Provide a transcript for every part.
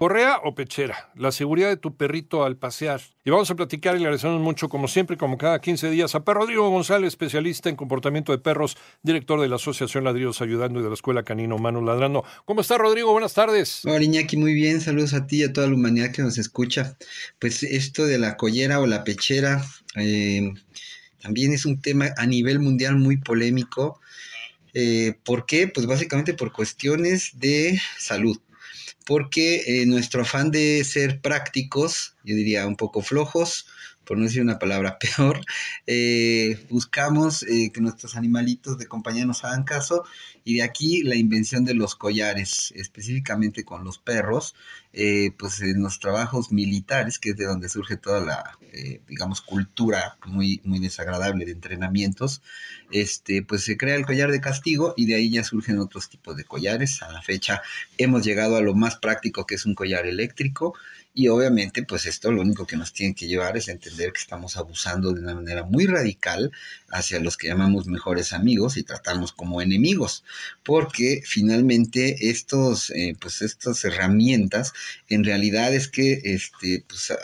¿Correa o pechera? La seguridad de tu perrito al pasear. Y vamos a platicar y le agradecemos mucho, como siempre, como cada 15 días, a Perro Rodrigo González, especialista en comportamiento de perros, director de la Asociación Ladridos Ayudando y de la Escuela Canino Humano Ladrando. ¿Cómo está, Rodrigo? Buenas tardes. Hola, Iñaki, muy bien. Saludos a ti y a toda la humanidad que nos escucha. Pues esto de la collera o la pechera eh, también es un tema a nivel mundial muy polémico. Eh, ¿Por qué? Pues básicamente por cuestiones de salud porque eh, nuestro afán de ser prácticos, yo diría un poco flojos, por no decir una palabra peor, eh, buscamos eh, que nuestros animalitos de compañía nos hagan caso y de aquí la invención de los collares, específicamente con los perros, eh, pues en los trabajos militares, que es de donde surge toda la, digamos, cultura muy, muy desagradable de entrenamientos, este, pues se crea el collar de castigo y de ahí ya surgen otros tipos de collares. A la fecha hemos llegado a lo más práctico que es un collar eléctrico y obviamente, pues esto lo único que nos tiene que llevar es entender que estamos abusando de una manera muy radical hacia los que llamamos mejores amigos y tratamos como enemigos, porque finalmente estos, eh, pues estas herramientas, en realidad es que este, pues, ah,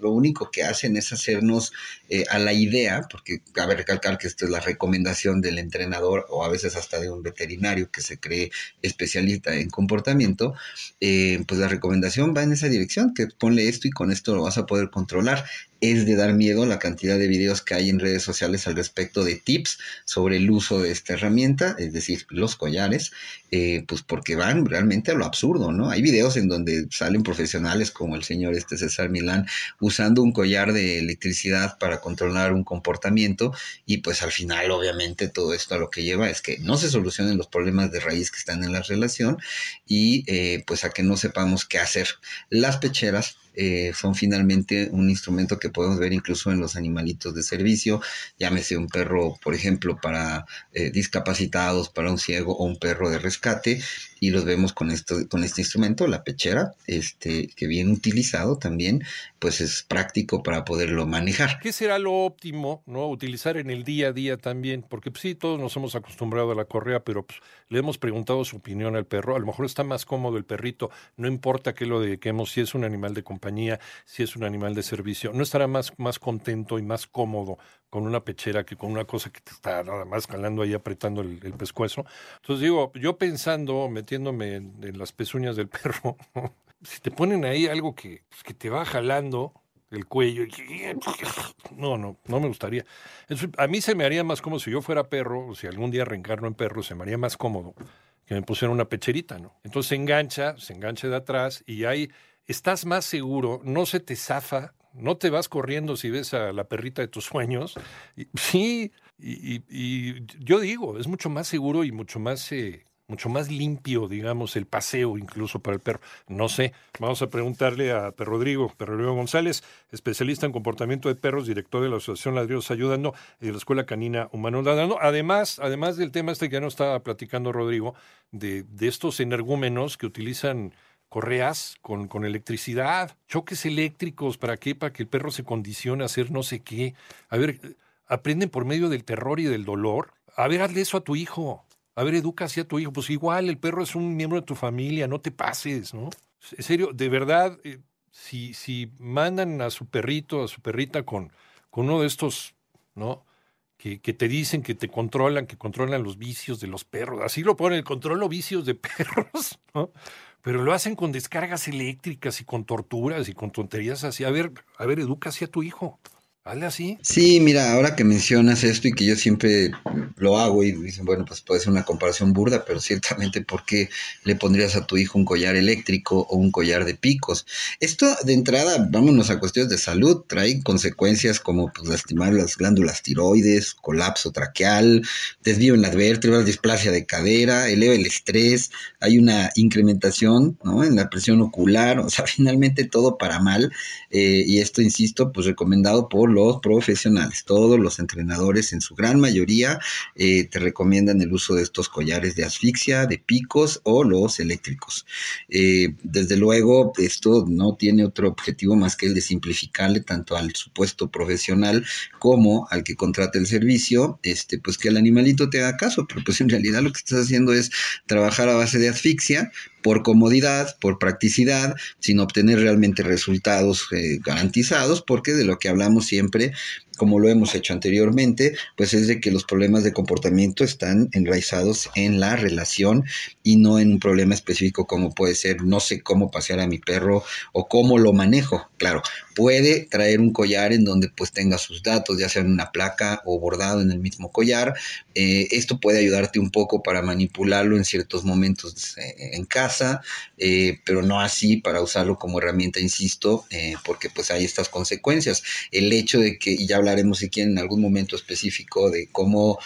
lo único que hacen es hacernos eh, a la idea, porque cabe recalcar que esto es la recomendación del entrenador o a veces hasta de un veterinario que se cree especialista en comportamiento, eh, pues la recomendación va en esa dirección, que ponle esto y con esto lo vas a poder controlar es de dar miedo la cantidad de videos que hay en redes sociales al respecto de tips sobre el uso de esta herramienta, es decir, los collares, eh, pues porque van realmente a lo absurdo, ¿no? Hay videos en donde salen profesionales como el señor este César Milán usando un collar de electricidad para controlar un comportamiento y pues al final obviamente todo esto a lo que lleva es que no se solucionen los problemas de raíz que están en la relación y eh, pues a que no sepamos qué hacer. Las pecheras eh, son finalmente un instrumento que podemos ver incluso en los animalitos de servicio, llámese un perro, por ejemplo, para eh, discapacitados, para un ciego o un perro de rescate, y los vemos con esto, con este instrumento, la pechera, este, que bien utilizado también, pues es práctico para poderlo manejar. ¿Qué será lo óptimo, no? Utilizar en el día a día también, porque pues, sí, todos nos hemos acostumbrado a la correa, pero pues, le hemos preguntado su opinión al perro. A lo mejor está más cómodo el perrito, no importa que lo dediquemos, si es un animal de compañía, si es un animal de servicio, no estará más, más contento y más cómodo con una pechera que con una cosa que te está nada más calando ahí apretando el, pescuezo. Entonces digo, yo pensando, en, las pezuñas del perro, si te ponen ahí algo que, pues, que te va jalando el cuello, no, no, no me gustaría. a mí se me haría más cómodo si yo fuera perro, o si algún día reencarno en perro, se me haría más cómodo que me pusieran una pecherita, ¿no? Entonces se engancha, se engancha de atrás y ahí estás más seguro, no se te zafa no te vas corriendo si ves a la perrita de tus sueños. sí, y, yo digo, es mucho más seguro y mucho más, eh, mucho más limpio, digamos, el paseo incluso para el perro. No sé, vamos a preguntarle a Perro Rodrigo, Perro Rodrigo González, especialista en comportamiento de perros, director de la Asociación Ladridos Ayudando y de la Escuela Canina Humano Ladrando. Además, además del tema este que ya nos estaba platicando Rodrigo, de, de estos energúmenos que utilizan correas con, con, electricidad, choques eléctricos, ¿para qué? Para que el perro se condicione a hacer no sé qué. A ver, aprenden por medio del terror y del dolor. A ver, hazle eso a tu hijo. A ver, educa así a tu hijo. Pues igual, el perro es un miembro de tu familia, no te pases, ¿no? En serio, de verdad, eh, si, si mandan a su perrito, a su perrita con, con uno de estos, ¿no? Que, que, te dicen que te controlan, que controlan los vicios de los perros. Así lo ponen, controlo vicios de perros, pero lo hacen con descargas eléctricas y con torturas y con tonterías así. A ver, a ver, educa así a tu hijo. Hazle así. Sí, mira, ahora que mencionas esto y que yo siempre lo hago y dicen, bueno, pues puede ser una comparación burda, pero ciertamente, ¿por qué le pondrías a tu hijo un collar eléctrico o un collar de picos? Esto, de entrada, vámonos a cuestiones de salud, trae consecuencias como pues, lastimar las glándulas tiroides, colapso traqueal, desvío en las vértebras, displasia de cadera, eleva el estrés, hay una incrementación ¿no? en la presión ocular, o sea, finalmente todo para mal, eh, y esto, insisto, pues recomendado por los profesionales. Todos los entrenadores, en su gran mayoría, eh, te recomiendan el uso de estos collares de asfixia, de picos o los eléctricos. Eh, desde luego, esto no tiene otro objetivo más que el de simplificarle tanto al supuesto profesional como al que contrata el servicio, este, pues que el animalito te haga caso, pero pues en realidad lo que estás haciendo es trabajar a base de asfixia, por comodidad, por practicidad, sin obtener realmente resultados eh, garantizados, porque de lo que hablamos siempre como lo hemos hecho anteriormente, pues es de que los problemas de comportamiento están enraizados en la relación y no en un problema específico como puede ser no sé cómo pasear a mi perro o cómo lo manejo. Claro, puede traer un collar en donde pues tenga sus datos, ya sea en una placa o bordado en el mismo collar. Eh, esto puede ayudarte un poco para manipularlo en ciertos momentos eh, en casa, eh, pero no así para usarlo como herramienta, insisto, porque pues hay estas consecuencias. El hecho de que, y ya hablaremos si quieren en algún momento específico de cómo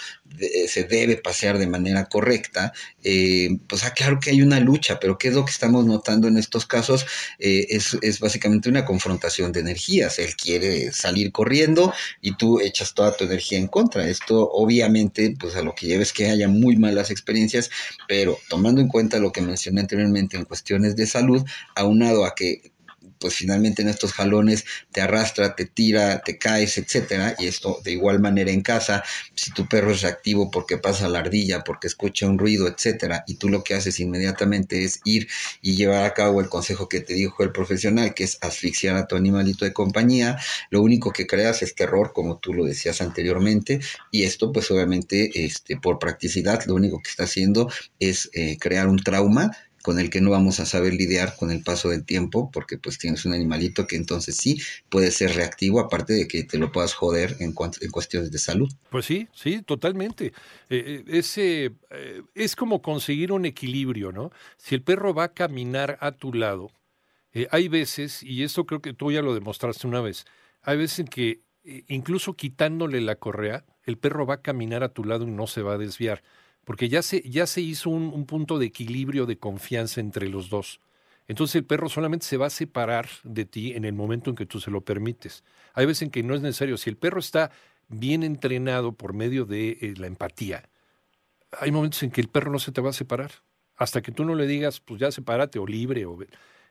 se debe pasear de manera correcta, eh, pues ah, claro que hay una lucha, pero ¿qué es lo que estamos notando en estos casos? Eh, es, es, básicamente una confrontación de energías. Él quiere salir corriendo y tú echas toda tu energía en contra. Esto obviamente, pues a lo que lleva es que haya muy malas experiencias, pero tomando en cuenta lo que mencioné anteriormente en cuestiones de salud, aunado a que pues finalmente en estos jalones te arrastra, te tira, te caes, etcétera, y esto de igual manera en casa, si tu perro es reactivo porque pasa la ardilla, porque escucha un ruido, etcétera, y tú lo que haces inmediatamente es ir y llevar a cabo el consejo que te dijo el profesional, que es asfixiar a tu animalito de compañía, lo único que creas es terror, como tú lo decías anteriormente, y esto pues obviamente este, por practicidad lo único que está haciendo es eh, crear un trauma con el que no vamos a saber lidiar con el paso del tiempo, porque pues tienes un animalito que entonces sí puede ser reactivo, aparte de que te lo puedas joder en, en cuestiones de salud. Pues sí, sí, totalmente. Eh, eh, ese, eh, es como conseguir un equilibrio, ¿no? Si el perro va a caminar a tu lado, hay veces, y esto creo que tú ya lo demostraste una vez, hay veces en que incluso quitándole la correa, el perro va a caminar a tu lado y no se va a desviar porque ya se, ya se hizo un, punto de equilibrio de confianza entre los dos. Entonces el perro solamente se va a separar de ti en el momento en que tú se lo permites. Hay veces en que no es necesario. Si el perro está bien entrenado por medio de eh, la empatía, hay momentos en que el perro no se te va a separar. Hasta que tú no le digas, pues ya sepárate o libre. O,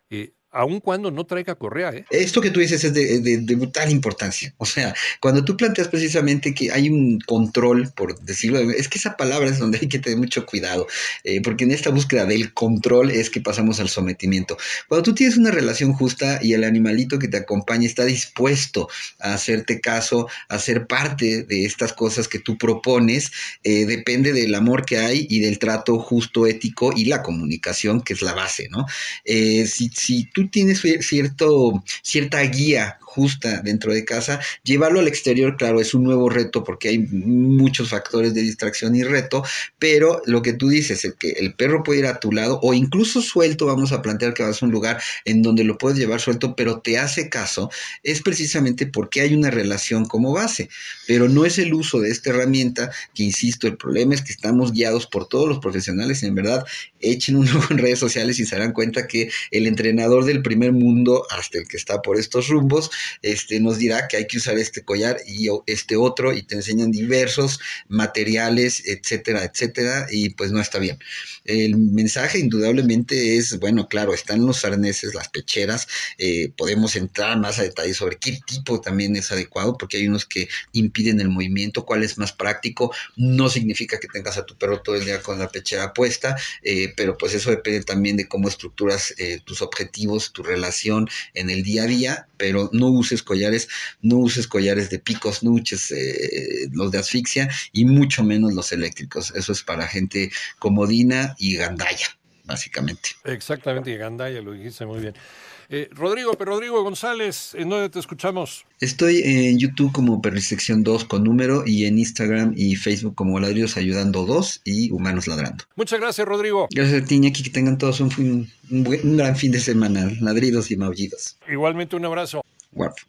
eh, aun cuando no traiga correa. ¿eh? Esto que tú dices es de, de, brutal importancia. O sea, cuando tú planteas precisamente que hay un control, por decirlo, es que esa palabra es donde hay que tener mucho cuidado, eh, porque en esta búsqueda del control es que pasamos al sometimiento. Cuando tú tienes una relación justa y el animalito que te acompaña está dispuesto a hacerte caso, a ser parte de estas cosas que tú propones, eh, depende del amor que hay y del trato justo, ético y la comunicación, que es la base, ¿no? Si, si tú tienes cierto, cierta guía justa dentro de casa. Llevarlo al exterior, claro, es un nuevo reto porque hay muchos factores de distracción y reto, pero lo que tú dices, el que el perro puede ir a tu lado o incluso suelto, vamos a plantear que vas a un lugar en donde lo puedes llevar suelto, pero te hace caso, es precisamente porque hay una relación como base, pero no es el uso de esta herramienta, que insisto, el problema es que estamos guiados por todos los profesionales, en verdad, echen un ojo en redes sociales y se darán cuenta que el entrenador del primer mundo, hasta el que está por estos rumbos, este, nos dirá que hay que usar este collar y este otro y te enseñan diversos materiales, etcétera, etcétera, y pues no está bien. El mensaje indudablemente es, bueno, claro, están los arneses, las pecheras, eh, podemos entrar más a detalle sobre qué tipo también es adecuado, porque hay unos que impiden el movimiento, cuál es más práctico, no significa que tengas a tu perro todo el día con la pechera puesta, eh, pero pues eso depende también de cómo estructuras eh, tus objetivos, tu relación en el día a día, pero no uses collares, no uses collares de picos, no uses eh, los de asfixia y mucho menos los eléctricos. Eso es para gente comodina y gandalla. básicamente. Exactamente, y Gandaya, lo dijiste muy bien. Eh, Rodrigo, pero Rodrigo González, ¿en dónde te escuchamos? Estoy en YouTube como Perrisección 2 con número y en Instagram y Facebook como Ladridos Ayudando 2 y Humanos Ladrando. Muchas gracias, Rodrigo. Gracias a ti, Iñaki, que tengan todos un, un, un gran fin de semana. Ladridos y maullidos. Igualmente un abrazo. what